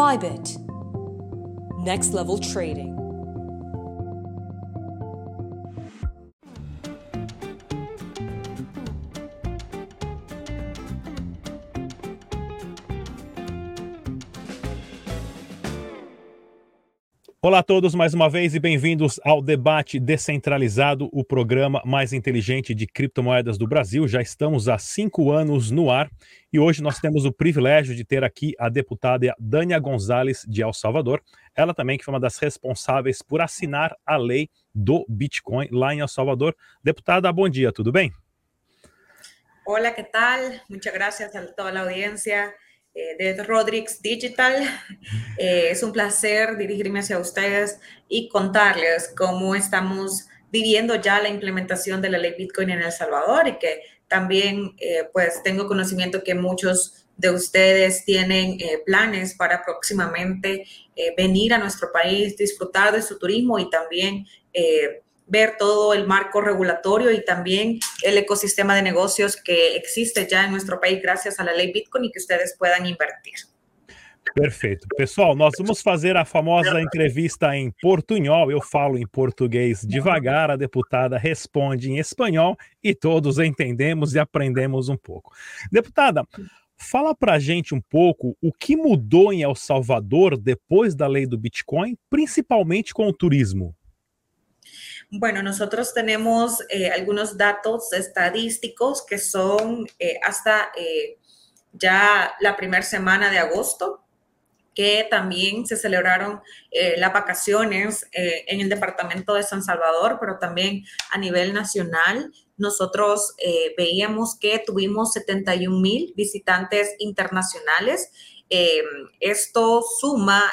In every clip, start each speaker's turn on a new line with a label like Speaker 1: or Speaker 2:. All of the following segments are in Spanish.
Speaker 1: Bybit. Next level trading.
Speaker 2: Olá a todos mais uma vez e bem-vindos ao Debate Descentralizado, o programa mais inteligente de criptomoedas do Brasil. Já estamos há cinco anos no ar e hoje nós temos o privilégio de ter aqui a deputada Dânia Gonzalez de El Salvador. Ela também que foi uma das responsáveis por assinar a lei do Bitcoin lá em El Salvador. Deputada, bom dia, tudo bem?
Speaker 3: Olá, que tal? Muchas gracias a toda a audiência. Eh, de Rodrix Digital. Eh, es un placer dirigirme hacia ustedes y contarles cómo estamos viviendo ya la implementación de la ley Bitcoin en El Salvador y que también eh, pues tengo conocimiento que muchos de ustedes tienen planes para próximamente venir a nuestro país, disfrutar de su turismo y también ver todo el marco regulatorio y también el ecosistema de negocios que existe ya en nuestro país gracias a la lei Bitcoin e que ustedes puedan invertir.
Speaker 2: Perfeito. Pessoal, nós vamos fazer a famosa entrevista em portunhol. Eu falo em português devagar, a deputada responde em espanhol e todos entendemos e aprendemos um pouco. Deputada, fala pra gente um pouco o que mudou em El Salvador depois da lei do Bitcoin, principalmente com o turismo.
Speaker 3: Bueno, nosotros tenemos eh, algunos datos estadísticos que son eh, hasta eh, ya la primera semana de agosto, que también se celebraron las vacaciones en el departamento de San Salvador, pero también a nivel nacional. Nosotros veíamos que tuvimos 71 mil visitantes internacionales. esto suma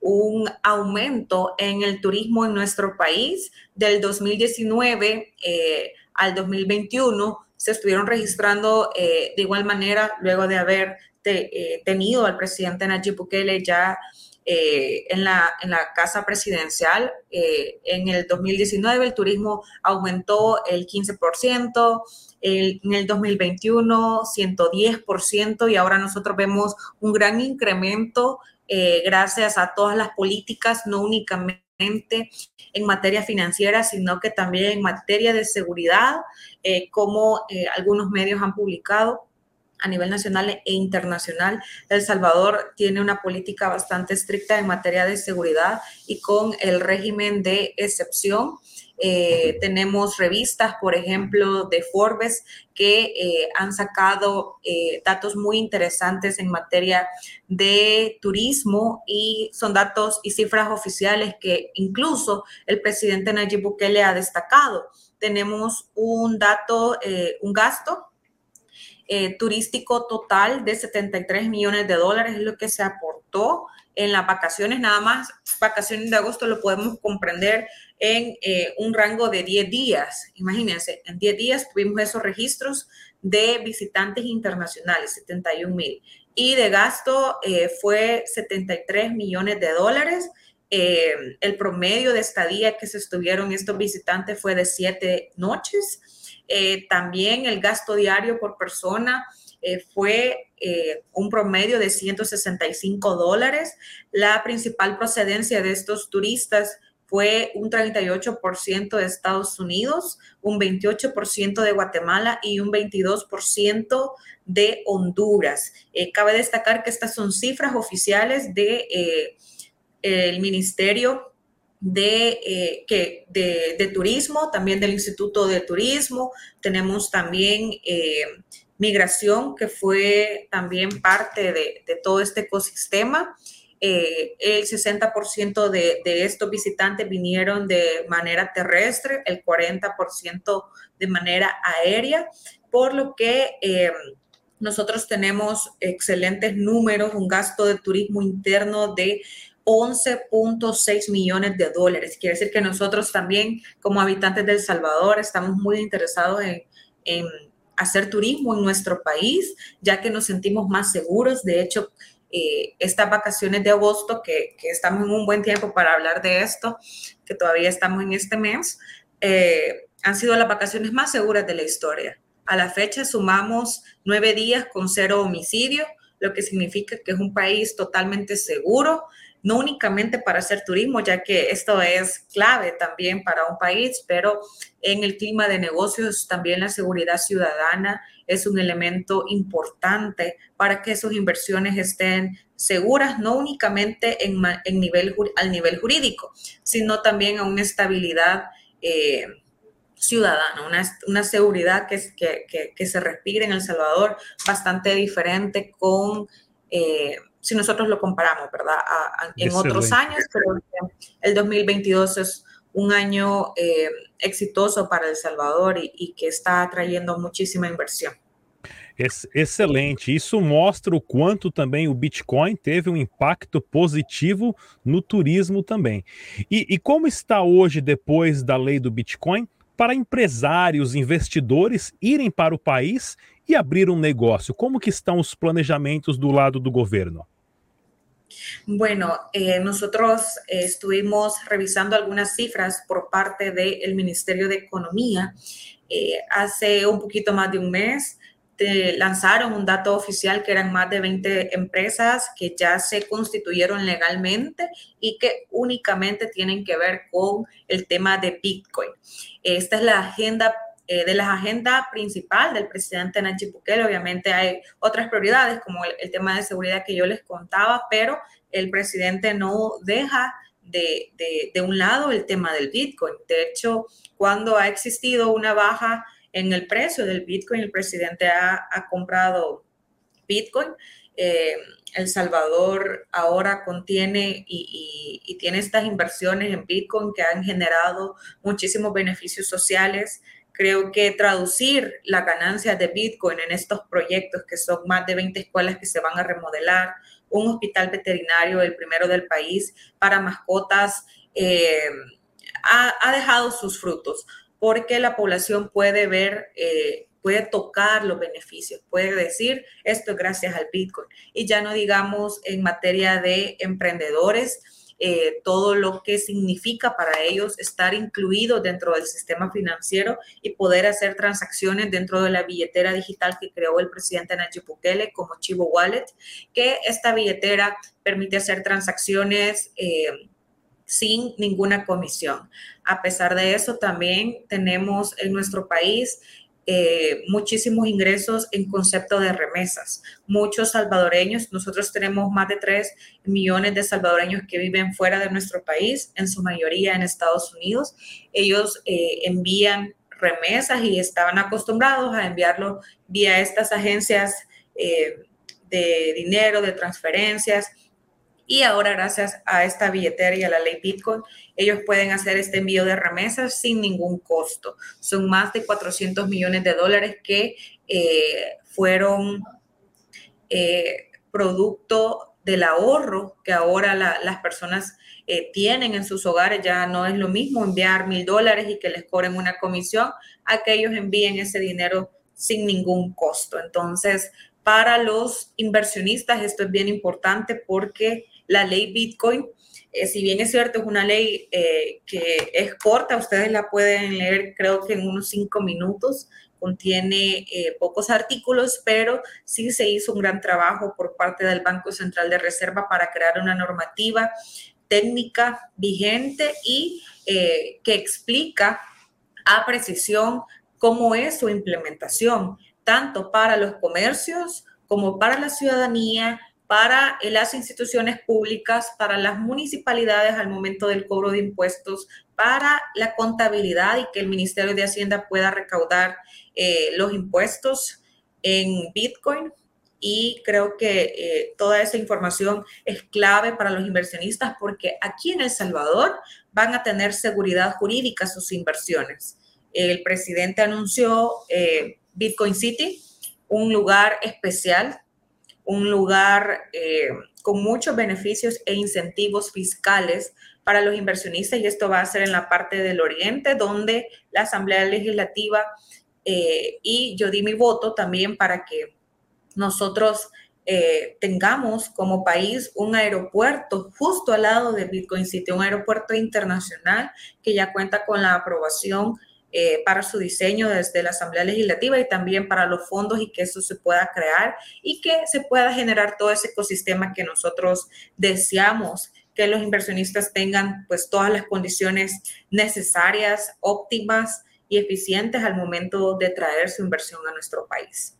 Speaker 3: un aumento en el turismo en nuestro país. Del 2019 eh, al 2021 se estuvieron registrando eh, de igual manera luego de haber eh, tenido al presidente Nayib Bukele ya en, la, en la casa presidencial. en el 2019 el turismo aumentó el 15%. en el 2021 110% y ahora nosotros vemos un gran incremento eh, gracias a todas las políticas, no únicamente en materia financiera, sino que también en materia de seguridad, eh, como eh, algunos medios han publicado a nivel nacional e internacional. El Salvador tiene una política bastante estricta en materia de seguridad y con el régimen de excepción eh, tenemos revistas, por ejemplo, de Forbes, que eh, han sacado eh, datos muy interesantes en materia de turismo y son datos y cifras oficiales que incluso el presidente Nayib Bukele ha destacado. Tenemos un dato, un gasto turístico total de 73 millones de dólares, es lo que se aportó en las vacaciones, nada más vacaciones de agosto lo podemos comprender en eh, un rango de 10 días. Imagínense, en 10 días tuvimos esos registros de visitantes internacionales, 71 mil. Y de gasto eh, fue 73 millones de dólares. Eh, el promedio de estadía que se estuvieron estos visitantes fue de 7 noches. también el gasto diario por persona eh, fue eh, un promedio de 165 dólares. La principal procedencia de estos turistas fue un 38% de Estados Unidos, un 28% de Guatemala y un 22% de Honduras. Eh, cabe destacar que estas son cifras oficiales de el Ministerio de, que, de, Turismo, también del Instituto de Turismo. Tenemos también migración, que fue también parte de, todo este ecosistema. Eh, el 60% de, de, estos visitantes vinieron de manera terrestre, el 40% de manera aérea, por lo que eh, nosotros tenemos excelentes números, un gasto de turismo interno de 11.6 millones de dólares. Quiere decir que nosotros también, como habitantes de El Salvador, estamos muy interesados en, en hacer turismo en nuestro país, ya que nos sentimos más seguros. De hecho, eh, estas vacaciones de agosto, que, que, estamos en un buen tiempo para hablar de esto, que todavía estamos en este mes, eh, han sido las vacaciones más seguras de la historia. A la fecha sumamos nueve días con cero homicidio, lo que significa que es un país totalmente seguro, no únicamente para hacer turismo, ya que esto es clave también para un país, pero en el clima de negocios también la seguridad ciudadana es un elemento importante para que sus inversiones estén seguras, no únicamente en, en nivel, al nivel jurídico, sino también a una estabilidad eh, ciudadana, una, una seguridad que, que, que, se respira en El Salvador bastante diferente con... Eh, si nosotros lo comparamos, ¿verdad? en otros años, pero el 2022 es un año eh, exitoso para El Salvador y, y, que está trayendo muchísima inversión.
Speaker 2: Excelente. Isso mostra o quanto também o Bitcoin teve um impacto positivo no turismo também. E, e como está hoje, depois da lei do Bitcoin, para empresários, investidores irem para o país e abrir um negócio? Como que estão os planejamentos do lado do governo?
Speaker 3: Bueno, eh, nosotros eh, estuvimos revisando algunas cifras por parte del Ministerio de Economía eh, hace un poquito más de un mes. lanzaron un dato oficial que eran más de 20 empresas que ya se constituyeron legalmente y que únicamente tienen que ver con el tema de Bitcoin. Esta es la agenda eh, de la agenda principal del presidente Nayib Bukele. Obviamente hay otras prioridades como el, tema de seguridad que yo les contaba, pero el presidente no deja de, de, un lado el tema del Bitcoin. De hecho, cuando ha existido una baja en el precio del Bitcoin. El presidente ha, comprado Bitcoin. Eh, el Salvador ahora contiene y, tiene estas inversiones en Bitcoin que han generado muchísimos beneficios sociales. Creo que traducir la ganancia de Bitcoin en estos proyectos, que son más de 20 escuelas que se van a remodelar, un hospital veterinario, el primero del país, para mascotas, eh, ha, ha dejado sus frutos porque la población puede ver, eh, puede tocar los beneficios, puede decir esto es gracias al Bitcoin. Y ya no digamos en materia de emprendedores, eh, todo lo que significa para ellos estar incluidos dentro del sistema financiero y poder hacer transacciones dentro de la billetera digital que creó el presidente Nayib Bukele como Chivo Wallet, que esta billetera permite hacer transacciones. Eh, sin ninguna comisión. A pesar de eso, también tenemos en nuestro país eh, muchísimos ingresos en concepto de remesas. Muchos salvadoreños, nosotros tenemos más de 3 millones de salvadoreños que viven fuera de nuestro país, en su mayoría en Estados Unidos. Ellos eh, envían remesas y estaban acostumbrados a enviarlo vía estas agencias eh, de dinero, de transferencias y ahora gracias a esta billetera y a la ley Bitcoin, ellos pueden hacer este envío de remesas sin ningún costo. Son más de 400 millones de dólares que eh, fueron eh, producto del ahorro que ahora las personas eh, tienen en sus hogares. Ya no es lo mismo enviar mil dólares y que les cobren una comisión a que ellos envíen ese dinero sin ningún costo. Entonces, para los inversionistas esto es bien importante porque la ley Bitcoin. Eh, si bien es cierto, es una ley eh, que es corta, ustedes la pueden leer creo que en unos cinco minutos, contiene eh, pocos artículos, pero sí se hizo un gran trabajo por parte del Banco Central de Reserva para crear una normativa técnica vigente y que explica a precisión cómo es su implementación, tanto para los comercios como para la ciudadanía, para las instituciones públicas, para las municipalidades al momento del cobro de impuestos, para la contabilidad y que el Ministerio de Hacienda pueda recaudar eh, los impuestos en Bitcoin. Y creo que eh, toda esa información es clave para los inversionistas porque aquí en El Salvador van a tener seguridad jurídica sus inversiones. El presidente anunció eh, Bitcoin City, un lugar especial un lugar eh, con muchos beneficios e incentivos fiscales para los inversionistas y esto va a ser en la parte del oriente donde la Asamblea Legislativa eh, y yo di mi voto también para que nosotros eh, tengamos como país un aeropuerto justo al lado de Bitcoin City, un aeropuerto internacional que ya cuenta con la aprobación eh, para su diseño desde la Asamblea Legislativa y también para los fondos y que eso se pueda crear y que se pueda generar todo ese ecosistema que nosotros deseamos que los inversionistas tengan pues todas las condiciones necesarias, óptimas y eficientes al momento de traer su inversión a nuestro país.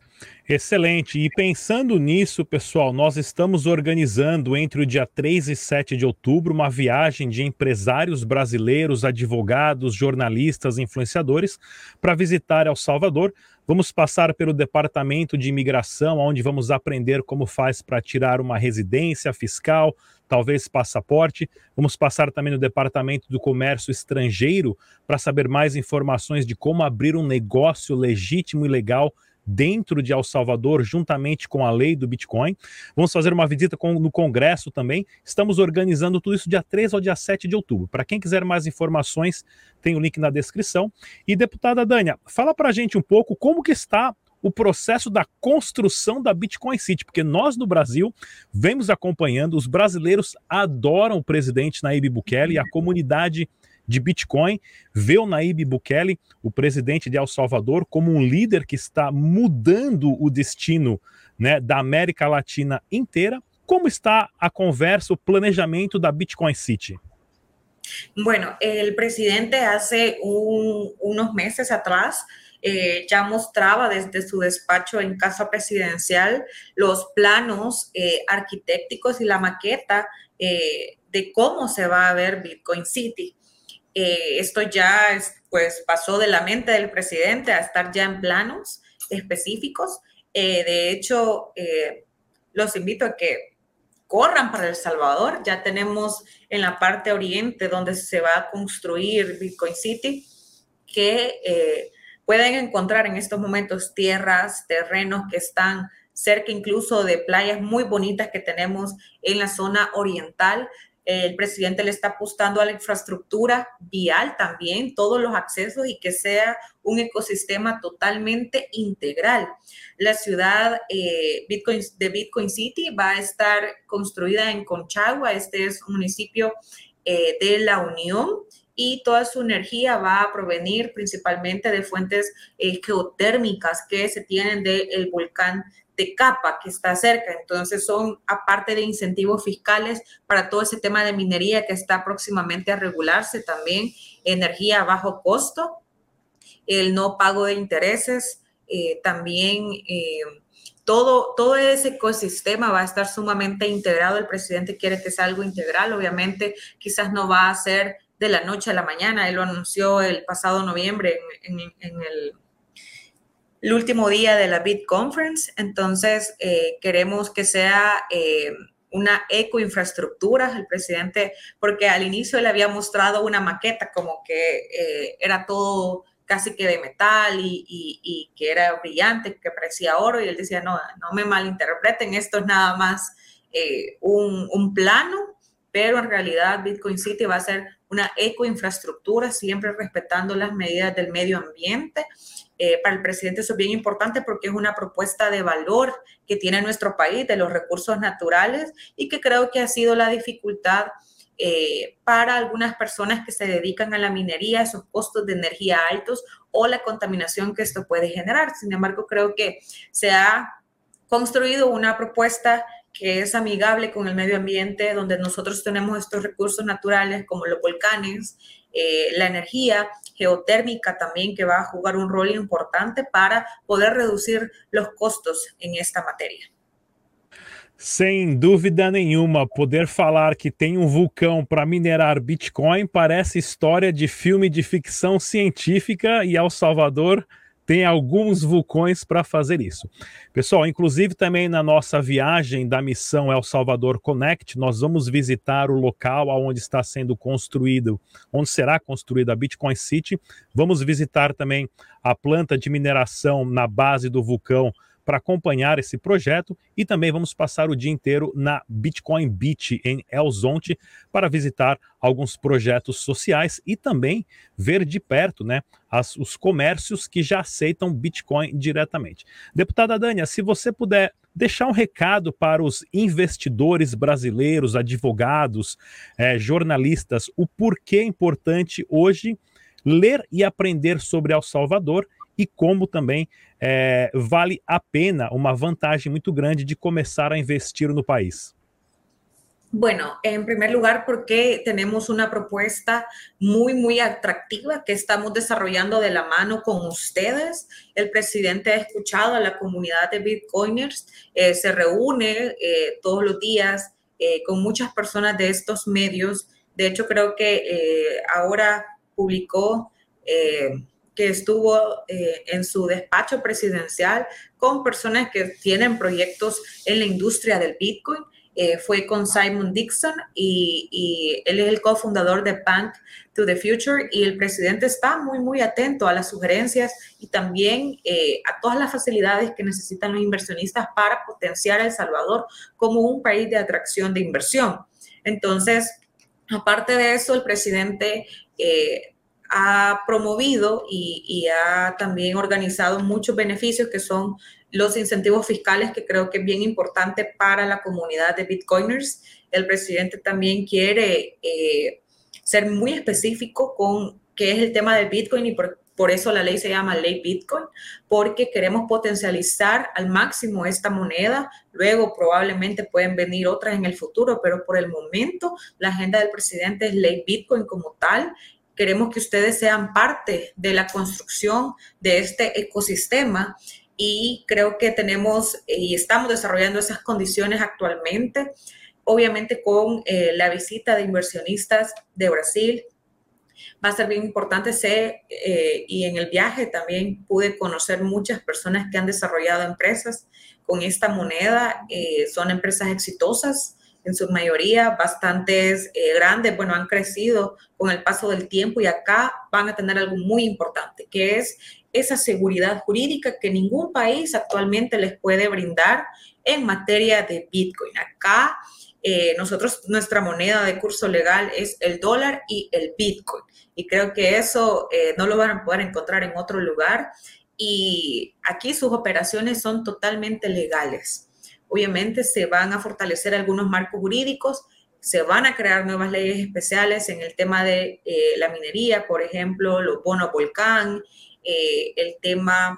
Speaker 2: Excelente. E pensando nisso, pessoal, nós estamos organizando entre o dia 3 e 7 de outubro uma viagem de empresários brasileiros, advogados, jornalistas, influenciadores para visitar El Salvador. Vamos passar pelo departamento de imigração, onde vamos aprender como faz para tirar uma residência fiscal, talvez passaporte. Vamos passar também no departamento do comércio estrangeiro para saber mais informações de como abrir um negócio legítimo e legal dentro de El Salvador, juntamente com a lei do Bitcoin. Vamos fazer uma visita com, no Congresso também. Estamos organizando tudo isso dia 3 ao dia 7 de outubro. Para quem quiser mais informações, tem o link na descrição. E deputada Dânia, fala para a gente um pouco como que está o processo da construção da Bitcoin City, porque nós no Brasil vemos acompanhando, os brasileiros adoram o presidente Nayib Bukele e a comunidade de Bitcoin, vê o Naib Bukele, o presidente de El Salvador, como um líder que está mudando o destino né, da América Latina inteira. Como está a conversa, o planejamento da Bitcoin City?
Speaker 3: Bueno, el presidente hace un, unos meses atrás eh, ya mostraba desde su despacho en Casa Presidencial los planos eh, arquitectónicos y la maqueta eh, de cómo se va a ver Bitcoin City. Eh, esto ya pues, pasó de la mente del presidente a estar ya en planos específicos. Eh, de hecho, eh, los invito a que corran para El Salvador. Ya tenemos en la parte oriente donde se va a construir Bitcoin City, que pueden encontrar en estos momentos tierras, terrenos que están cerca incluso de playas muy bonitas que tenemos en la zona oriental el presidente le está apostando a la infraestructura vial también, todos los accesos y que sea un ecosistema totalmente integral. La ciudad eh, de Bitcoin City va a estar construida en Conchagua, este es un municipio eh, de la Unión y toda su energía va a provenir principalmente de fuentes eh, geotérmicas que se tienen del volcán de capa que está cerca. Entonces son, aparte de incentivos fiscales para todo ese tema de minería que está próximamente a regularse, también energía a bajo costo, el no pago de intereses, eh, también eh, todo, todo ese ecosistema va a estar sumamente integrado. El presidente quiere que sea algo integral, obviamente quizás no va a ser de la noche a la mañana, él lo anunció el pasado noviembre en el el último día de la Bit Conference, entonces eh, queremos que sea eh, una ecoinfraestructura, el presidente, porque al inicio le había mostrado una maqueta como que eh, era todo casi que de metal y, que era brillante, que parecía oro, y él decía, no, no me malinterpreten, esto es nada más un, un plano, pero en realidad Bitcoin City va a ser una ecoinfraestructura, siempre respetando las medidas del medio ambiente eh, para el presidente eso es bien importante porque es una propuesta de valor que tiene nuestro país, de los recursos naturales y que creo que ha sido la dificultad eh, para algunas personas que se dedican a la minería, esos costos de energía altos o la contaminación que esto puede generar. Sin embargo, creo que se ha construido una propuesta que es amigable con el medio ambiente, donde nosotros tenemos estos recursos naturales como los volcanes, eh, la energía geotérmica también que va a jugar un rol importante para poder reducir los costos en esta materia.
Speaker 2: Sem dúvida nenhuma, poder falar que tem um vulcão para minerar Bitcoin parece história de filme de ficção científica e El Salvador tem alguns vulcões para fazer isso. Pessoal, inclusive também na nossa viagem da missão El Salvador Connect, nós vamos visitar o local onde está sendo construído, onde será construída a Bitcoin City. Vamos visitar também a planta de mineração na base do vulcão para acompanhar esse projeto e também vamos passar o dia inteiro na Bitcoin Beach em El Zonte para visitar alguns projetos sociais e também ver de perto né, as, os comércios que já aceitam Bitcoin diretamente. Deputada Dânia, se você puder deixar um recado para os investidores brasileiros, advogados, eh, jornalistas, o porquê é importante hoje ler e aprender sobre El Salvador e como também vale a pena, uma vantagem muito grande de começar a investir no país.
Speaker 3: Bueno, en primer lugar, porque tenemos una propuesta muy, muy atractiva que estamos desarrollando de la mano con ustedes. El presidente ha escuchado a la comunidad de Bitcoiners, eh, se reúne eh, todos los días eh, con muchas personas de estos medios. De hecho, creo que ahora publicó estuvo eh, en su despacho presidencial con personas que tienen proyectos en la industria del Bitcoin. Eh, fue con Simon Dixon y, y, él es el cofundador de Bank to the Future y el presidente está muy, muy atento a las sugerencias y también eh, a todas las facilidades que necesitan los inversionistas para potenciar El Salvador como un país de atracción de inversión. Entonces, aparte de eso, el presidente ha promovido y, ha también organizado muchos beneficios que son los incentivos fiscales, que creo que es bien importante para la comunidad de Bitcoiners. El presidente también quiere eh, ser muy específico con qué es el tema del Bitcoin y por, por eso la ley se llama ley Bitcoin, porque queremos potencializar al máximo esta moneda. Luego probablemente pueden venir otras en el futuro, pero por el momento la agenda del presidente es ley Bitcoin como tal queremos que ustedes sean parte de la construcción de este ecosistema y creo que tenemos y estamos desarrollando esas condiciones actualmente, obviamente con eh, la visita de inversionistas de Brasil. Va a ser bien importante ser, eh, y en el viaje también pude conocer muchas personas que han desarrollado empresas con esta moneda. Eh, son empresas exitosas, en su mayoría bastantes eh, grandes, bueno, han crecido con el paso del tiempo y acá van a tener algo muy importante, que es esa seguridad jurídica que ningún país actualmente les puede brindar en materia de Bitcoin. Acá eh, nosotros, nuestra moneda de curso legal es el dólar y el Bitcoin. Y creo que eso eh, no lo van a poder encontrar en otro lugar. Y aquí sus operaciones son totalmente legales. Obviamente se van a fortalecer algunos marcos jurídicos, se van a crear nuevas leyes especiales en el tema de eh, la minería, por ejemplo, los bonos volcán, eh, el tema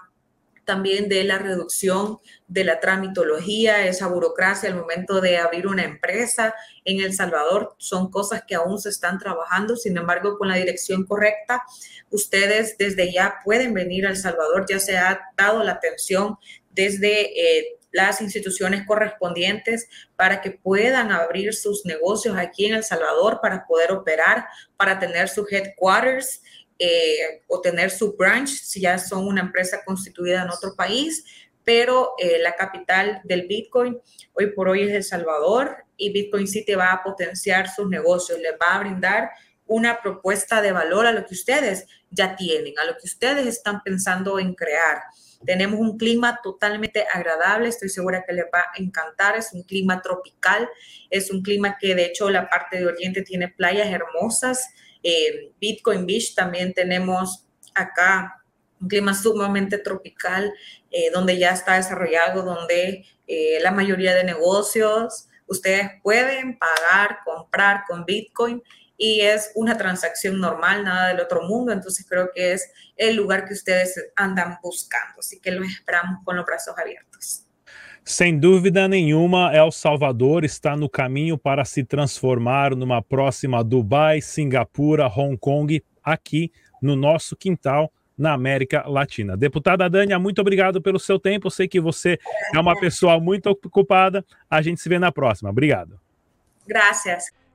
Speaker 3: también de la reducción de la tramitología, esa burocracia al momento de abrir una empresa en El Salvador, son cosas que aún se están trabajando, sin embargo, con la dirección correcta, ustedes desde ya pueden venir a El Salvador, ya se ha dado la atención desde eh, las instituciones correspondientes para que puedan abrir sus negocios aquí en El Salvador, para poder operar, para tener su headquarters eh, o tener su branch si ya son una empresa constituida en otro país. Pero eh, la capital del Bitcoin hoy por hoy es El Salvador y Bitcoin City va a potenciar sus negocios, les va a brindar una propuesta de valor a lo que ustedes ya tienen, a lo que ustedes están pensando en crear. Tenemos un clima totalmente agradable, estoy segura que les va a encantar, es un clima tropical, es un clima que de hecho la parte de Oriente tiene playas hermosas, eh, Bitcoin Beach también tenemos acá un clima sumamente tropical, eh, donde ya está desarrollado, donde eh, la mayoría de negocios ustedes pueden pagar, comprar con Bitcoin y es una transacción normal, nada del otro mundo. Entonces creo que es el lugar que ustedes andan buscando. Así que los esperamos con los brazos abiertos.
Speaker 2: Sem dúvida nenhuma, El Salvador está no caminho para se transformar numa próxima Dubai, Singapura, Hong Kong, aqui no nosso quintal na América Latina. Deputada Dânia, muito obrigado pelo seu tempo. Eu sei que você é uma pessoa muito ocupada. A gente se vê na próxima. Obrigado.
Speaker 3: Graças.